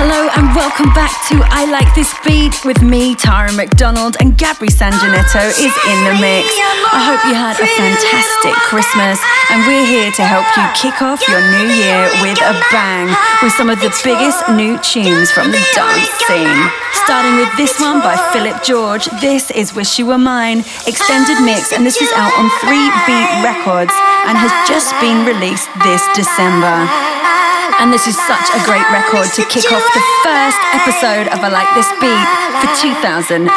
Hello and welcome back to I Like This Beat with me, Tara McDonald, and Gabri Sanjanetto is in the mix. I hope you had a fantastic Christmas, and we're here to help you kick off your new year with a bang with some of the biggest new tunes from the dance scene. Starting with this one by Philip George. This is Wish You Were Mine, extended mix, and this is out on 3 Beat Records and has just been released this December and this is such a great record to kick off the first episode of I Like This Beat for 2015.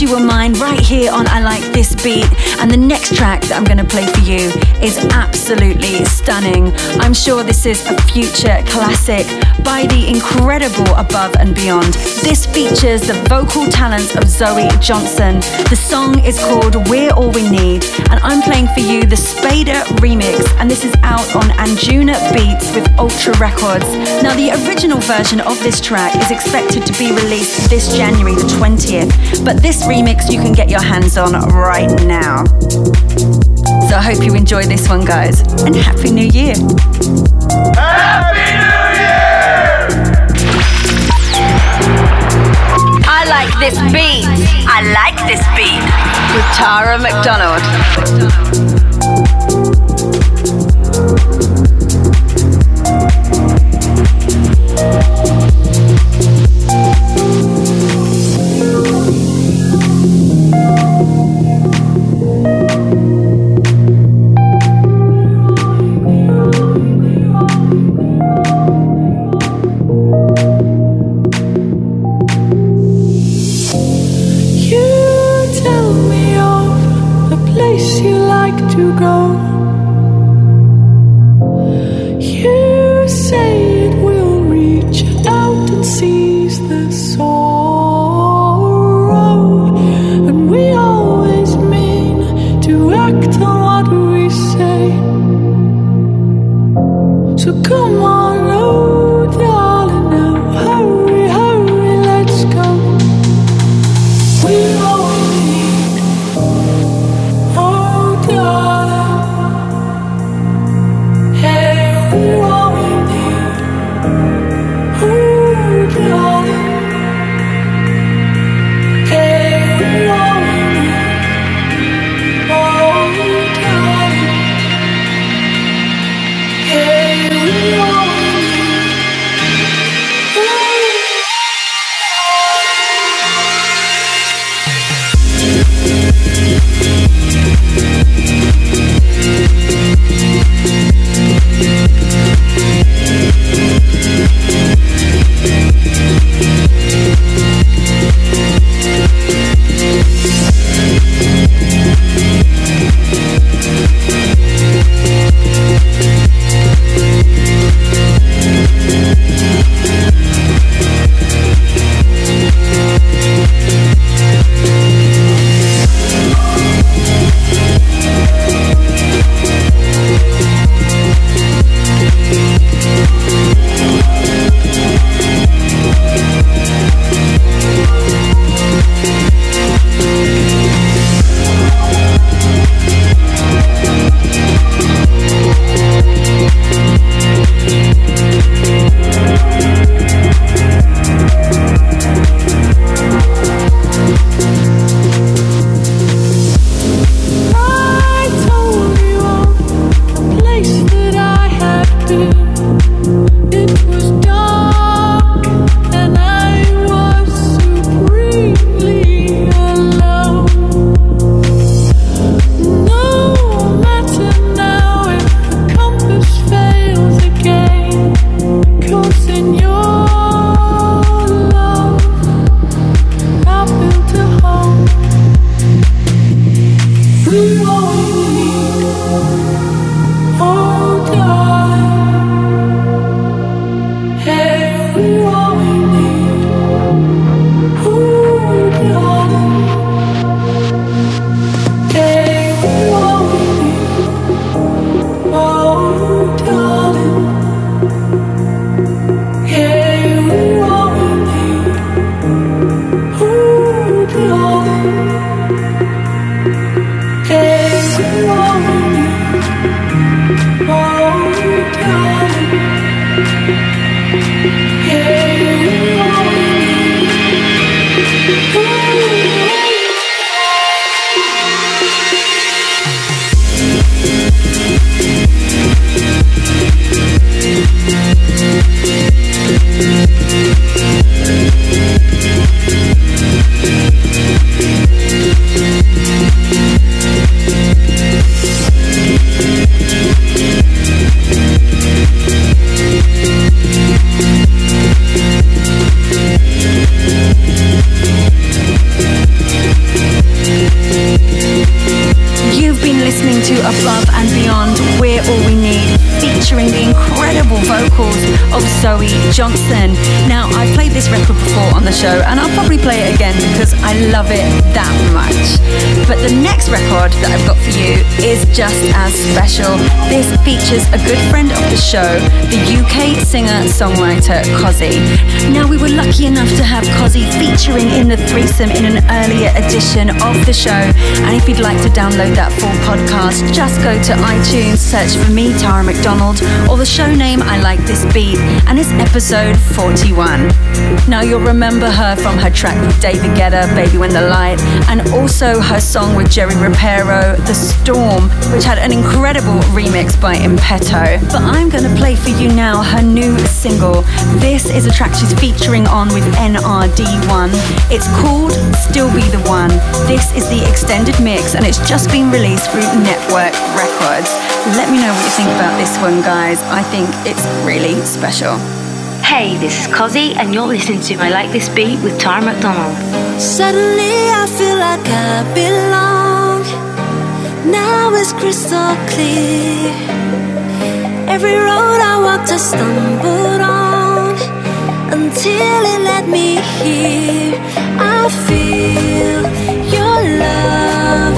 You Were Mine, right here on I Like This Beat. And the next track that I'm going to play sure this is a future classic by the incredible Above and Beyond. This features the vocal talents of Zoe Johnston. The song is called We're All We Need, and I'm playing for you the Spada remix, and this is out on Anjuna Beats with Ultra Records. Now, the original version of this track is expected to be released this January the 20th, but this remix you can get your hands on right now. So I hope you enjoy this one, guys, and Happy New Year! Happy New Year! I like this beat. I like this beat with Tara McDonald. Just as special. This features a good friend of the show, the UK singer-songwriter Cozi. Now, we were lucky enough to have Cozi featuring in the threesome in an earlier edition of the show. And if you'd like to download that full podcast, just go to iTunes, search for me, Tara McDonald, or the show name I Like This Beat, and it's episode 41. Now, you'll remember her from her track with David Guetta, Baby When the Light, and also her song with Jerry Ropero, The Storm, which had an incredible remix by Impeto. But I'm going to play for you now her new single. This is a track she's featuring on with NRD1. It's called Still Be the One. This is the extended mix and it's just been released through Network Records. Let me know what you think about this one, guys. I think it's really special. Hey, this is Cozi, and you're listening to I Like This Beat with Tara McDonald. Suddenly I feel like I belong. Now it's crystal clear. Every road I walked, I stumbled on until it led me here. I feel your love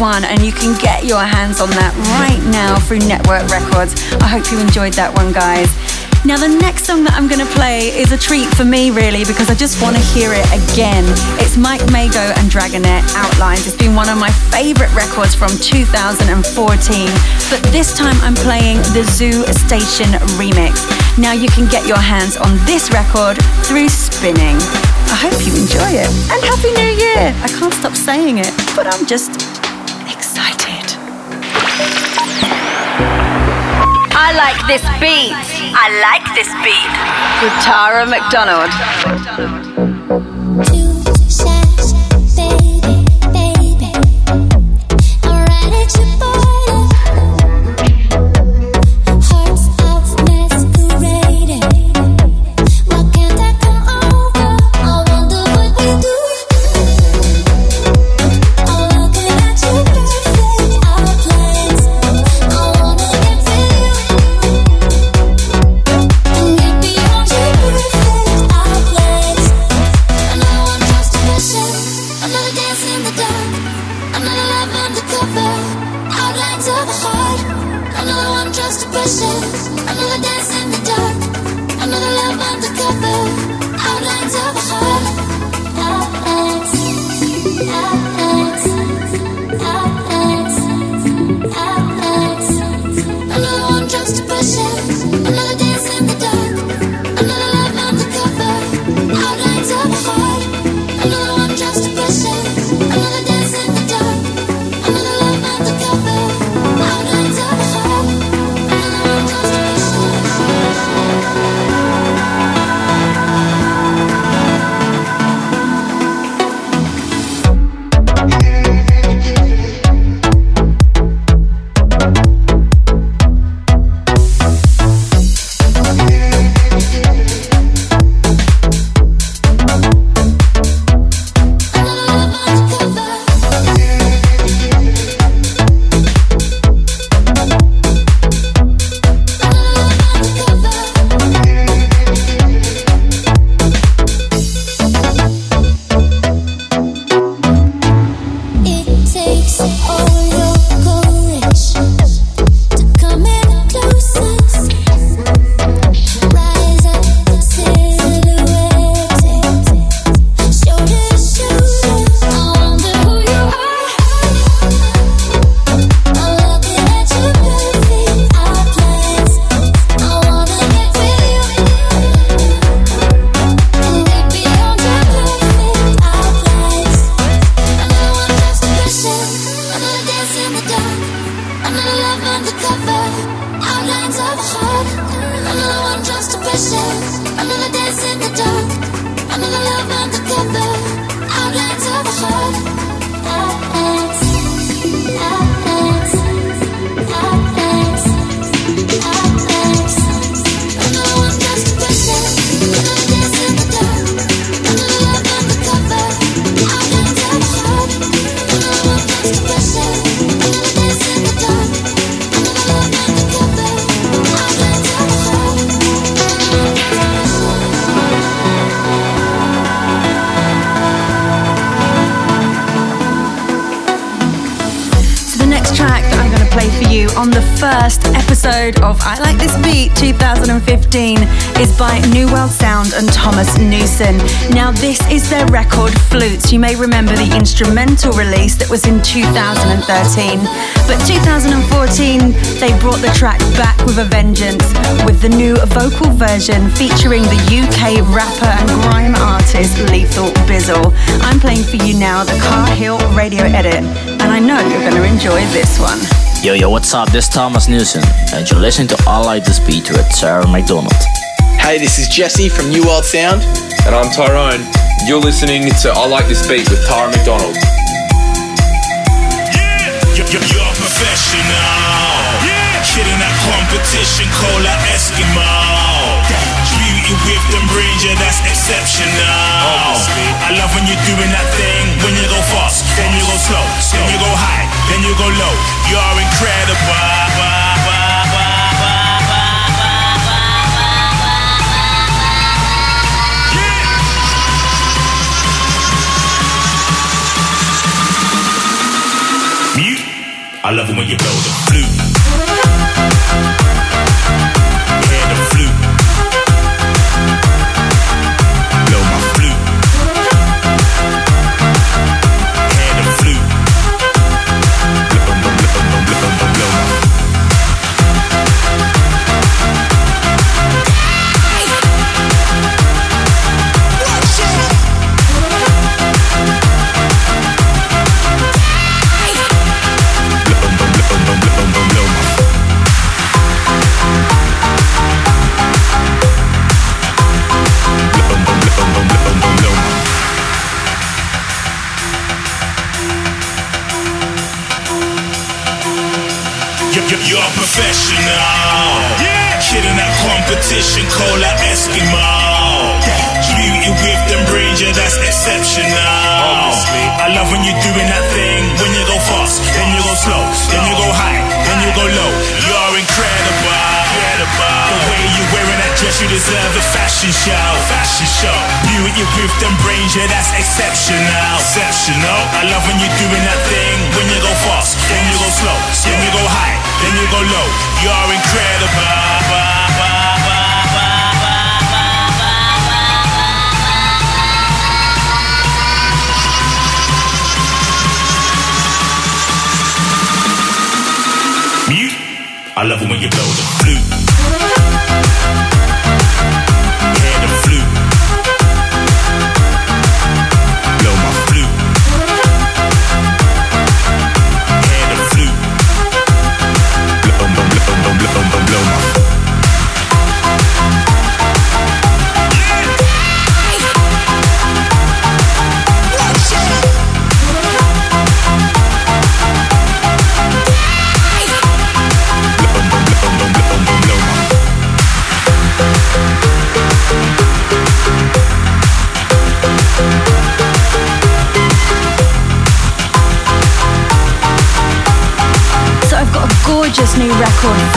and you can get your hands on that right now through Network Records. I hope you enjoyed that one, guys. Now, the next song that I'm going to play is a treat for me, really, because I just want to hear it again. It's Mike Mago and Dragonette Outlines. It's been one of my favorite records from 2014, but this time I'm playing the Zoo Station remix. Now, you can get your hands on this record through Spinnin'. I hope you enjoy it. And Happy New Year! I can't stop saying it, but I'm just I like this beat. I like this beat. With Tara McDonald. Instrumental release that was in 2013. But 2014, they brought the track back with a vengeance with the new vocal version featuring the UK rapper and grime artist Lethal Bizzle. I'm playing for you now the Car Hill radio edit, and I know you're going to enjoy this one. Yo, yo, what's up? This is Thomas Newson, and you're listening to I Like This Beat with Tara McDonald. Hey, this is Jesse from New World Sound. And I'm Tyrone. You're listening to I Like This Beat with Tara McDonald. Yeah, you're, you're, you're a professional. Yeah, hitting that competition, cola Eskimo. Beauty with them brains, yeah, that's exceptional. I love when you're doing that thing, when you go fast, then you go slow, then you go high then you go low. You're incredible. I love it when you blow the flute. Cola Eskimo. Beauty with them yeah, that's exceptional. I love when you're doing that thing. When you go fast, then you go slow, then you go high, then you go low. You're incredible. The way you're wearing that dress, you deserve a fashion show. Fashion show. Beauty with them brains, yeah, that's exceptional. Exceptional. I love when you're doing that thing. When you go fast, then you go slow, then you go high, then you go low. You're incredible. I love it when you blow the flute.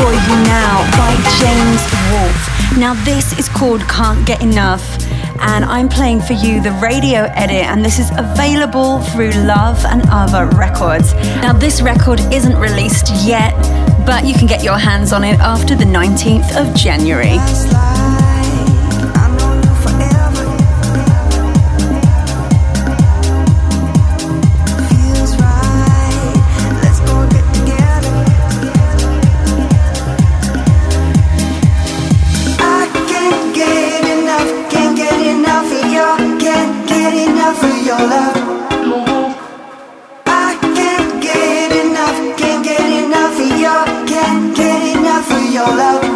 For you now by James Wolfe. Now this is called Can't Get Enough and I'm playing for you the radio edit and this is available through Love and Other Records. Now this record isn't released yet, but you can get your hands on it after the 19th of January. Getting enough for your love.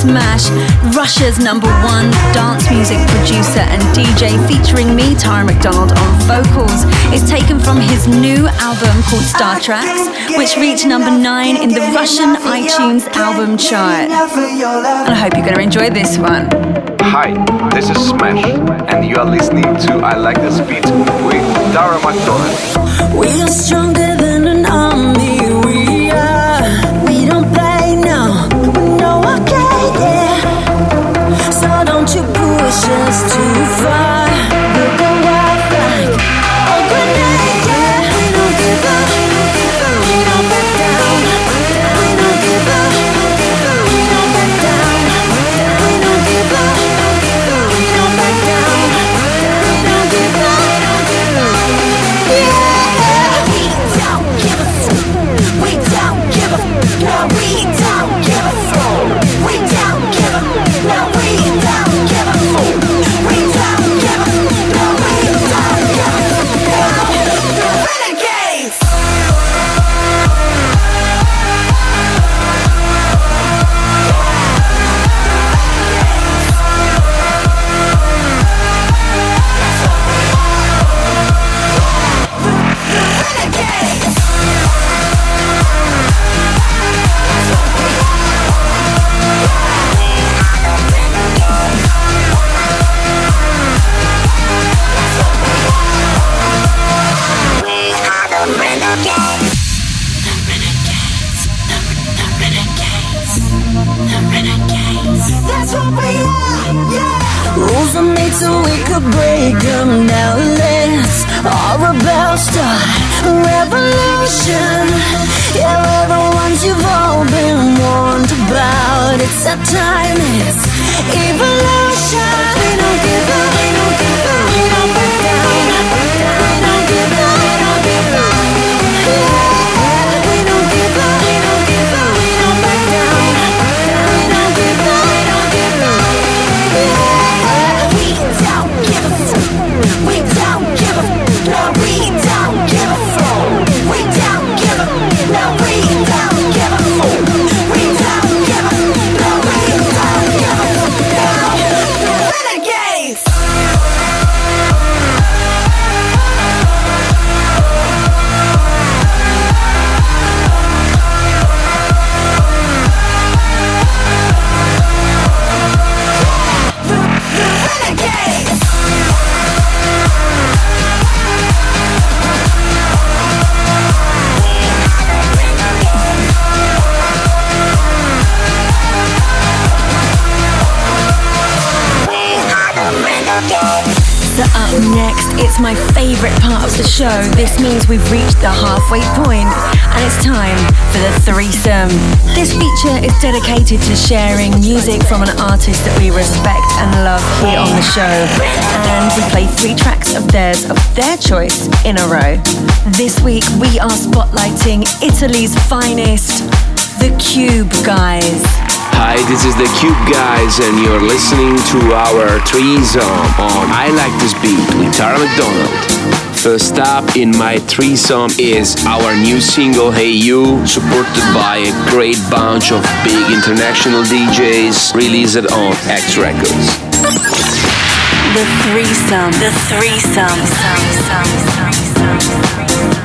Smash, Russia's number one dance music producer and DJ featuring me, Tara McDonald, on vocals. It's taken from his new album called Star Tracks, which reached number nine in the Russian iTunes album chart. And I hope you're going to enjoy this one. Hi, this is Smash, and you are listening to I Like This Beat with Tara McDonald. We are stronger than an army. just This means we've reached the halfway point, and it's time for the threesome. This feature is dedicated to sharing music from an artist that we respect and love here on the show. And we play three tracks of theirs of their choice in a row. This week we are spotlighting Italy's finest, the Cube Guys. Hi, this is the Cube Guys, and you're listening to our threesome on I Like This Beat with Tara McDonald. First up in my threesome is our new single Hey You, supported by a great bunch of big international DJs released on X Records. The threesome. The threesome. I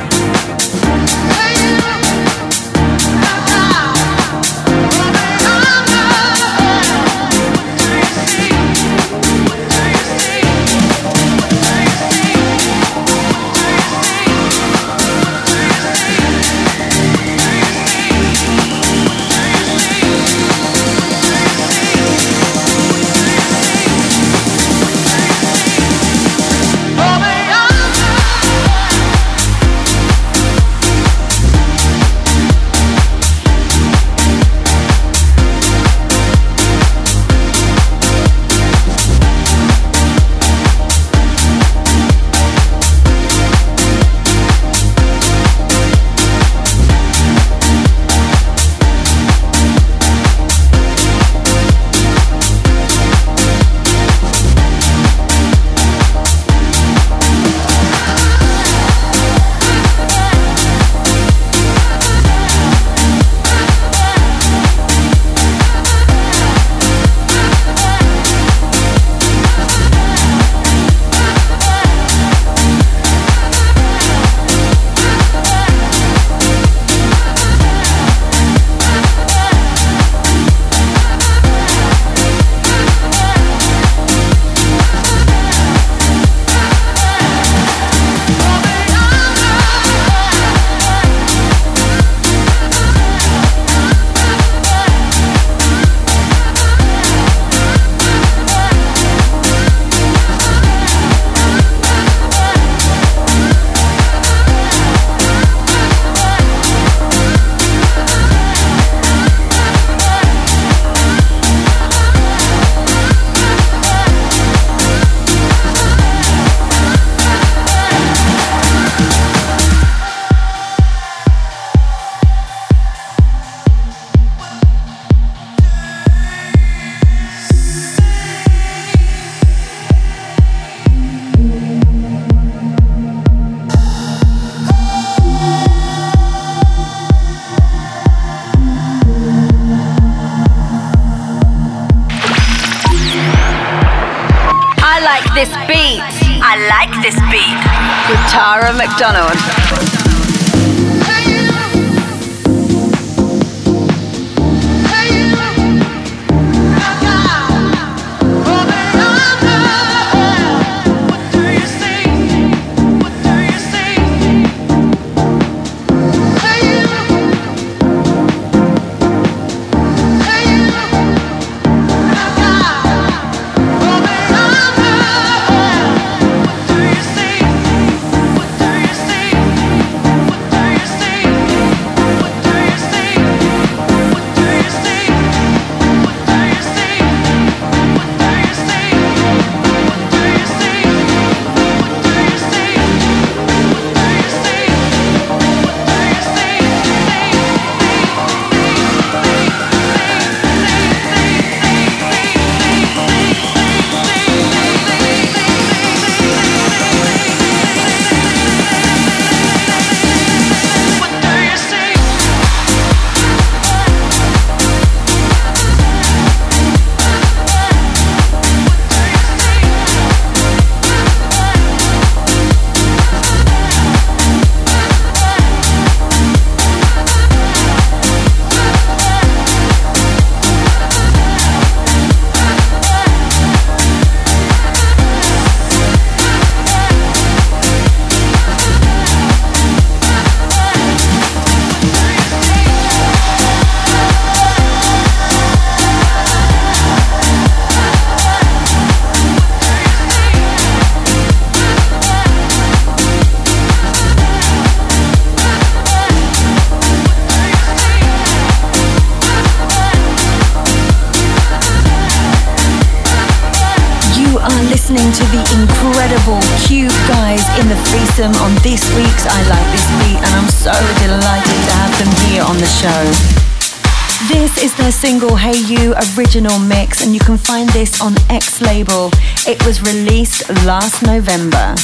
original mix, and you can find this on X Label. It was released last November.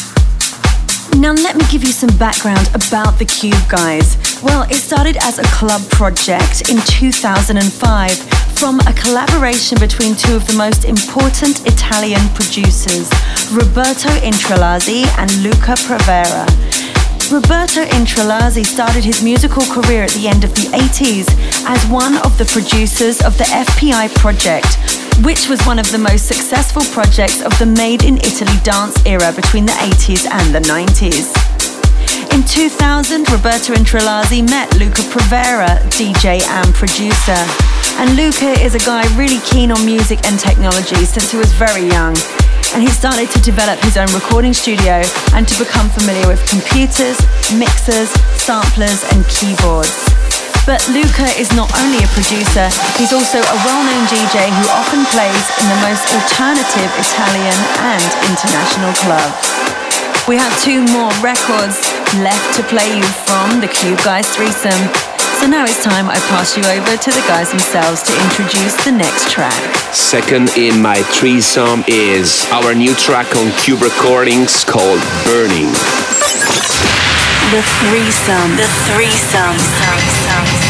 Now, let me give you some background about the Cube Guys. Well, it started as a club project in 2005 from a collaboration between two of the most important Italian producers, Roberto Intralazzi and Luca Provera. Roberto Intralazzi started his musical career at the end of the 80s as one of the producers of the FPI project, which was one of the most successful projects of the Made in Italy dance era between the 80s and the 90s. In 2000, Roberto Intralazzi met Luca Provera, DJ and producer. And Luca is a guy really keen on music and technology since he was very young. And he started to develop his own recording studio and to become familiar with computers, mixers, samplers, and keyboards. But Luca is not only a producer, he's also a well-known DJ who often plays in the most alternative Italian and international clubs. We have two more records left to play you from the Cube Guys threesome. So now it's time I pass you over to the guys themselves to introduce the next track. Second in my threesome is our new track on Cube Recordings called Burning. The threesome. The threesome. I've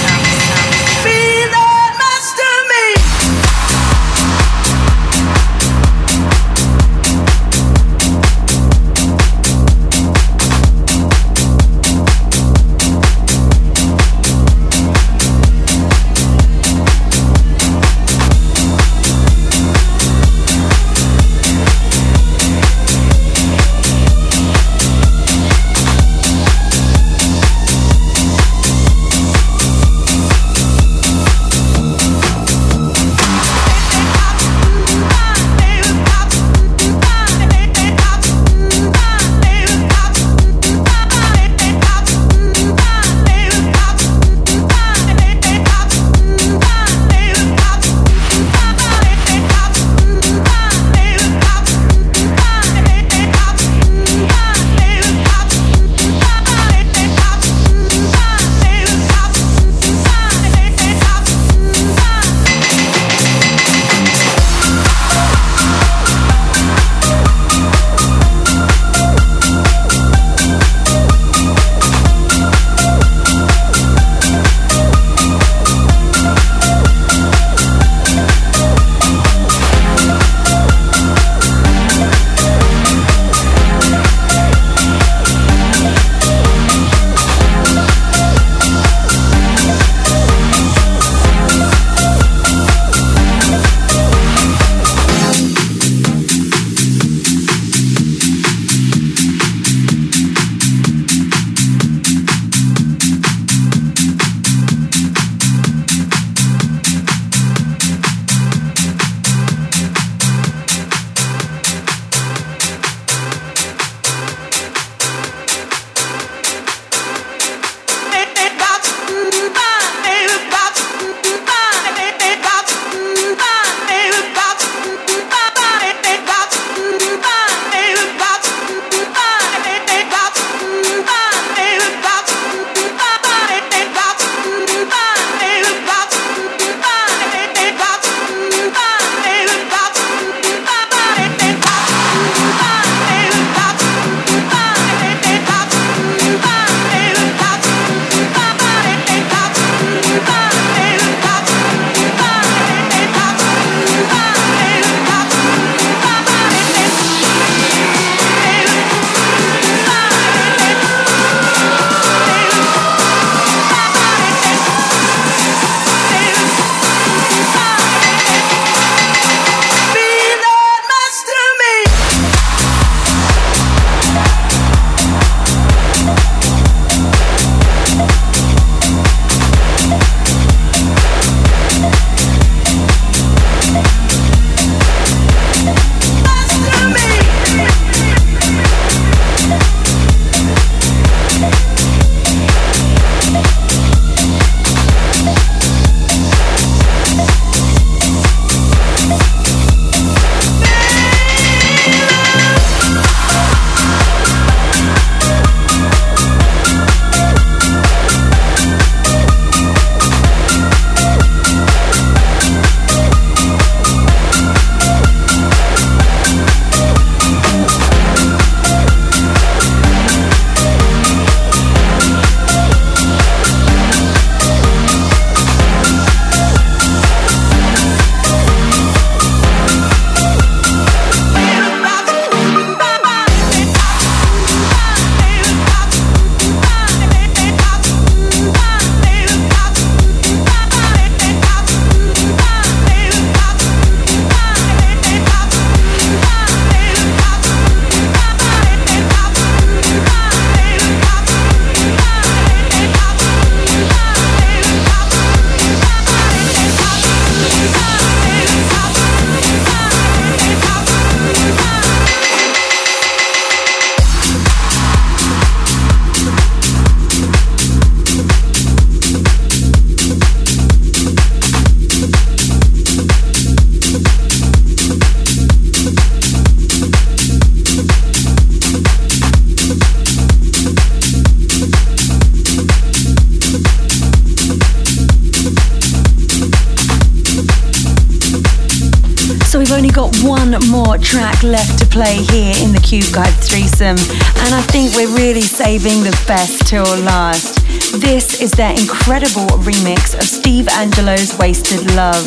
play here in the Cube Guys threesome, and I think we're really saving the best till last. This is their incredible remix of Steve Angello's Wasted Love,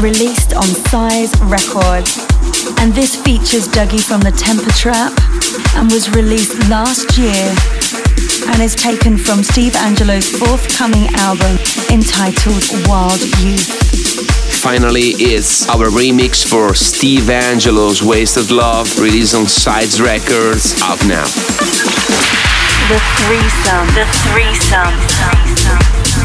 released on Size Records. And this features Dougy from the Temper Trap and was released last year and is taken from Steve Angello's forthcoming album entitled Wild Youth finally is our remix for Steve Angello's Wasted Love, released on Size Records, out now. The threesome. The threesome. threesome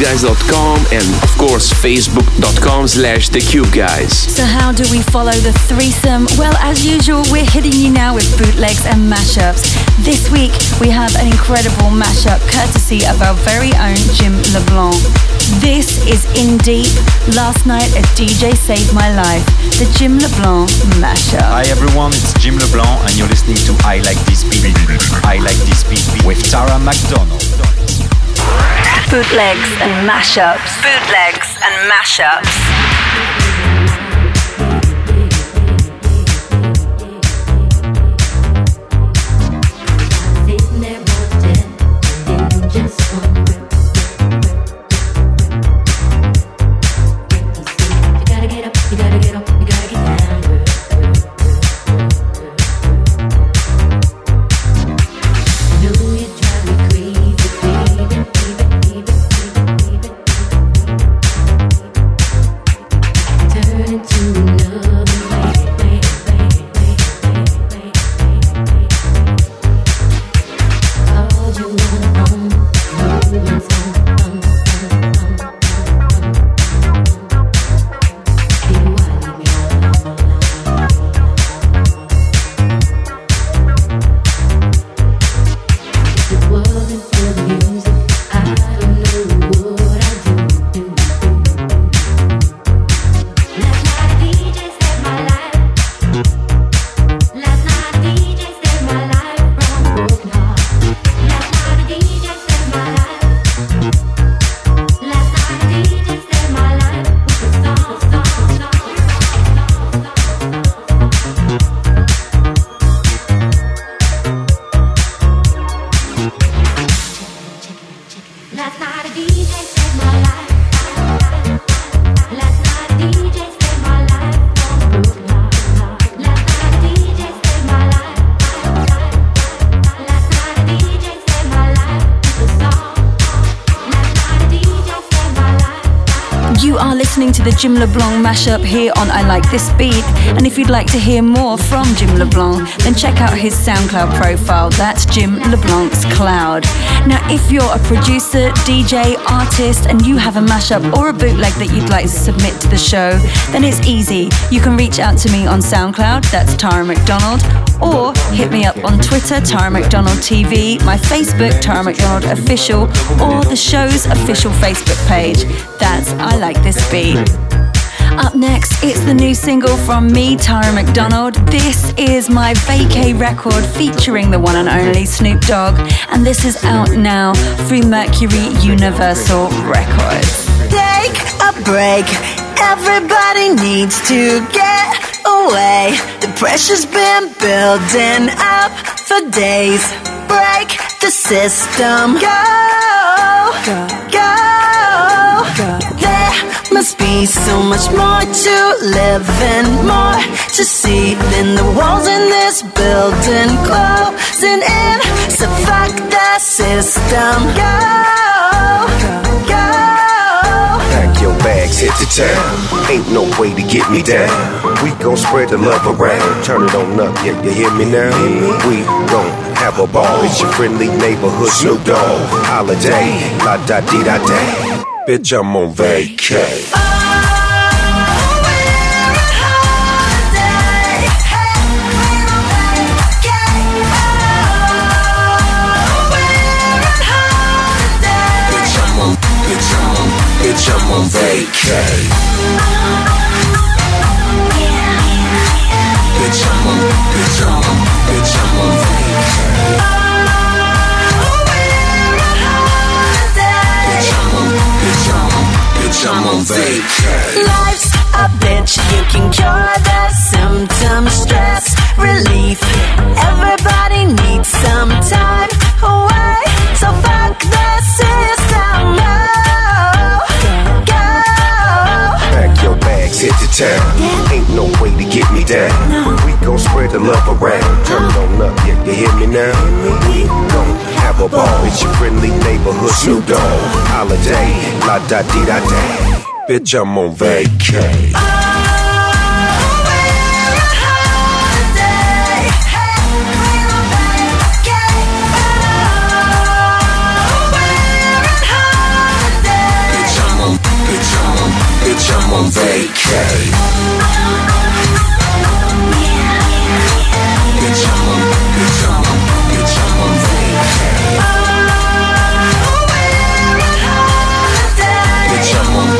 thecubeguys.com and, of course, facebook.com slash thecubeguys. So how do we follow the threesome? Well, as usual, we're hitting you now with bootlegs and mashups. This week, we have an incredible mashup courtesy of our very own Jim LeBlanc. This is Indeep. Last night, a DJ saved my life. The Jim LeBlanc mashup. Hi everyone, it's Jim LeBlanc and you're listening to I Like This Beat. I Like This Beat with Tara McDonald. Bootlegs and mashups. Bootlegs and mashups. Listening to the Jim LeBlanc mashup here on I Like This Beat. And if you'd like to hear more from Jim LeBlanc, then check out his SoundCloud profile. That's Jim LeBlanc's Cloud. Now, if you're a producer, DJ, artist, and you have a mashup or a bootleg that you'd like to submit to the show, then it's easy. You can reach out to me on SoundCloud, that's Tara McDonald, or hit me up on Twitter, Tara McDonald TV, my Facebook, Tara McDonald Official, or the show's official Facebook page. That's I Like This Beat. Up next, it's the new single from me, Tara McDonald. This is my vacay record featuring the one and only Snoop Dogg, and this is out now through Mercury Universal Records. Take a break. Everybody needs to get away. The pressure's been building up for days. Break the system. Go, go, There must be so much more to live and more to see than the walls in this building closing in. So fuck the system. Go, go. Bags, hit the town. Ain't no way to get me down. We gon' spread the love around. Turn it on up, yeah, you hear me now? We gon' have a ball. It's your friendly neighborhood Snoop Dogg. Holiday, la da dee da da. Bitch, I'm on vacay. Bitch, I'm on vacay. Bitch, I'm on, bitch, I'm on, bitch, I'm on vacay. Bitch, I'm on, bitch, I'm on, bitch, I'm on vacay. Life's a bitch, you can cure the symptoms, stress relief. Everybody needs some time away, so fuck the Bags, hit the town. Ain't no way to get me down. We gon' spread the love around. Turn on up, yeah, you hear me now? We gon' have a ball. It's your friendly neighborhood Snoop Dogg. Holiday, la da di da da. Bitch, I'm on vacay. On I'm on,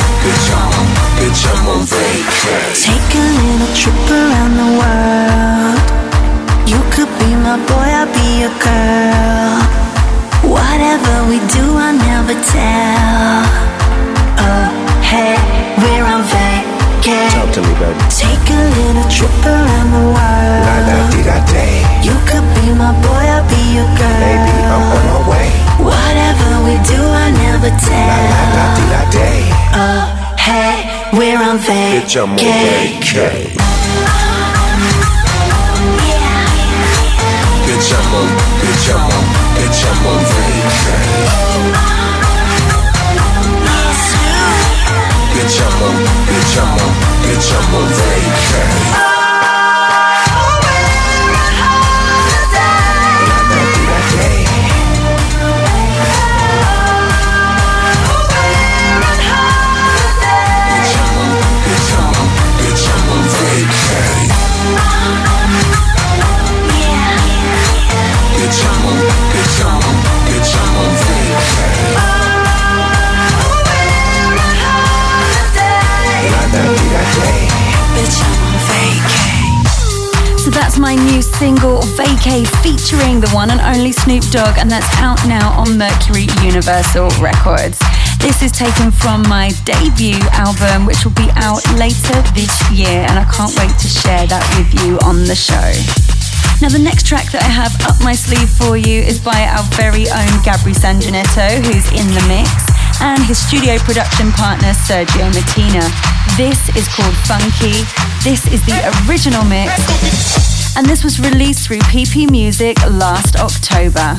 on vacay. Take a little trip around the world. You could be my boy, I'll be your girl. Whatever we do, I'll never tell. Oh, hey we're on vacay. Talk to me, baby. Take a little trip around the world. La da di da day. You could be my boy, I'll be your girl. Baby, I'm on my way. Whatever we do, I never tell. La la di da day. Oh, uh, hey, we're on vacay. Bitch, I'm on vacay. Bitch, I'm single, Vacay, featuring the one and only Snoop Dogg, and that's out now on Mercury Universal Records. This is taken from my debut album, which will be out later this year, and I can't wait to share that with you on the show. Now, the next track that I have up my sleeve for you is by our very own Gabri Sanjanetto, who's in the mix and his studio production partner Sergio Martina. This is called Funky. This is the original mix, and this was released through PP Music last October.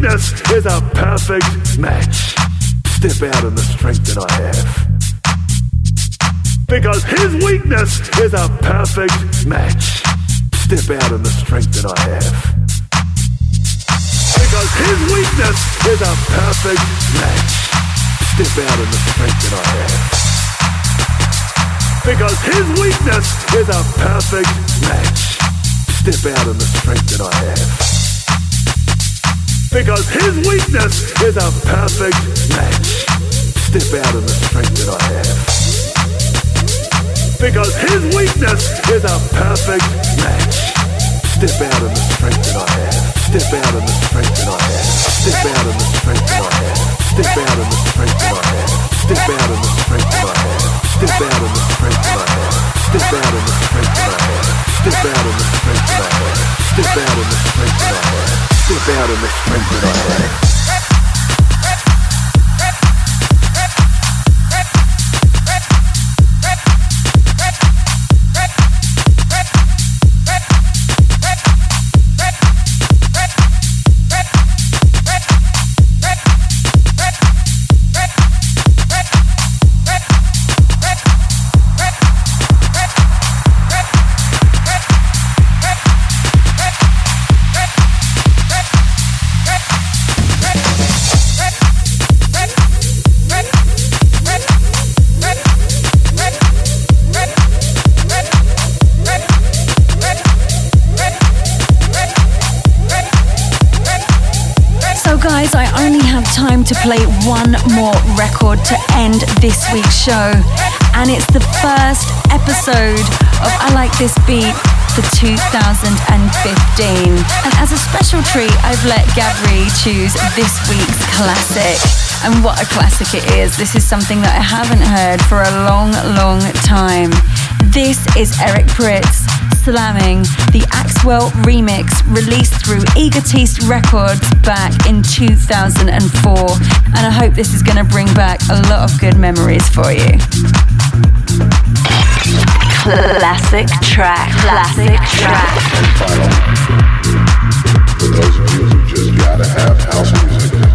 Weakness is a perfect match. Step out in the strength that I have. Because his weakness is a perfect match. Step out in the strength that I have. Because his weakness is a perfect match. Step out in the strength that I have. Because his weakness is a perfect match. Step out in the strength that I have. Because his weakness is a perfect match. Step out in the strength that I have. Because his weakness is a perfect match. Step out in the strength that I have. Step out in the strength that I have. Step out in the strength that I have. Step out in the strength that I have. Step out in the strength that I have. Step out in the strength that I have. Step out in the strength that I have. Step out in the strength. Step out in the strength. Step out in the strength that I have. To play one more record to end this week's show, and it's the first episode of I Like This Beat for 2015. And as a special treat, I've let Gabri choose this week's classic. And what a classic it is! This is something that I haven't heard for a long, long time. This is Eric Prydz slamming the Axwell remix released through Egotist Records back in 2004. And I hope this is going to bring back a lot of good memories for you. Classic track. Classic track. For those of you who just gotta have house music.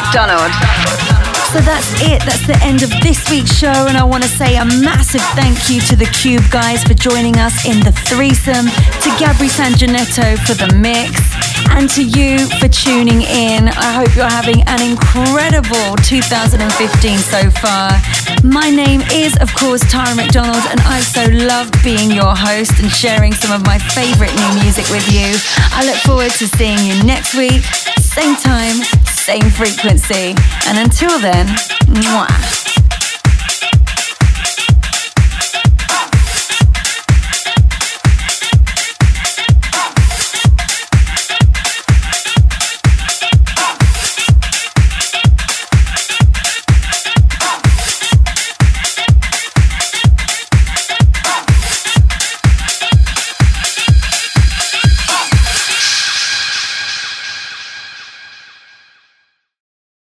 McDonald. So that's it. That's the end of this week's show. And I want to say a massive thank you to the Cube guys for joining us in the threesome, to Gabri Sanjanetto for the mix, and to you for tuning in. I hope you're having an incredible 2015 so far. My name is, of course, Tara McDonald, and I've so loved being your host and sharing some of my favorite new music with you. I look forward to seeing you next week, same time, same frequency. And until then, mwah.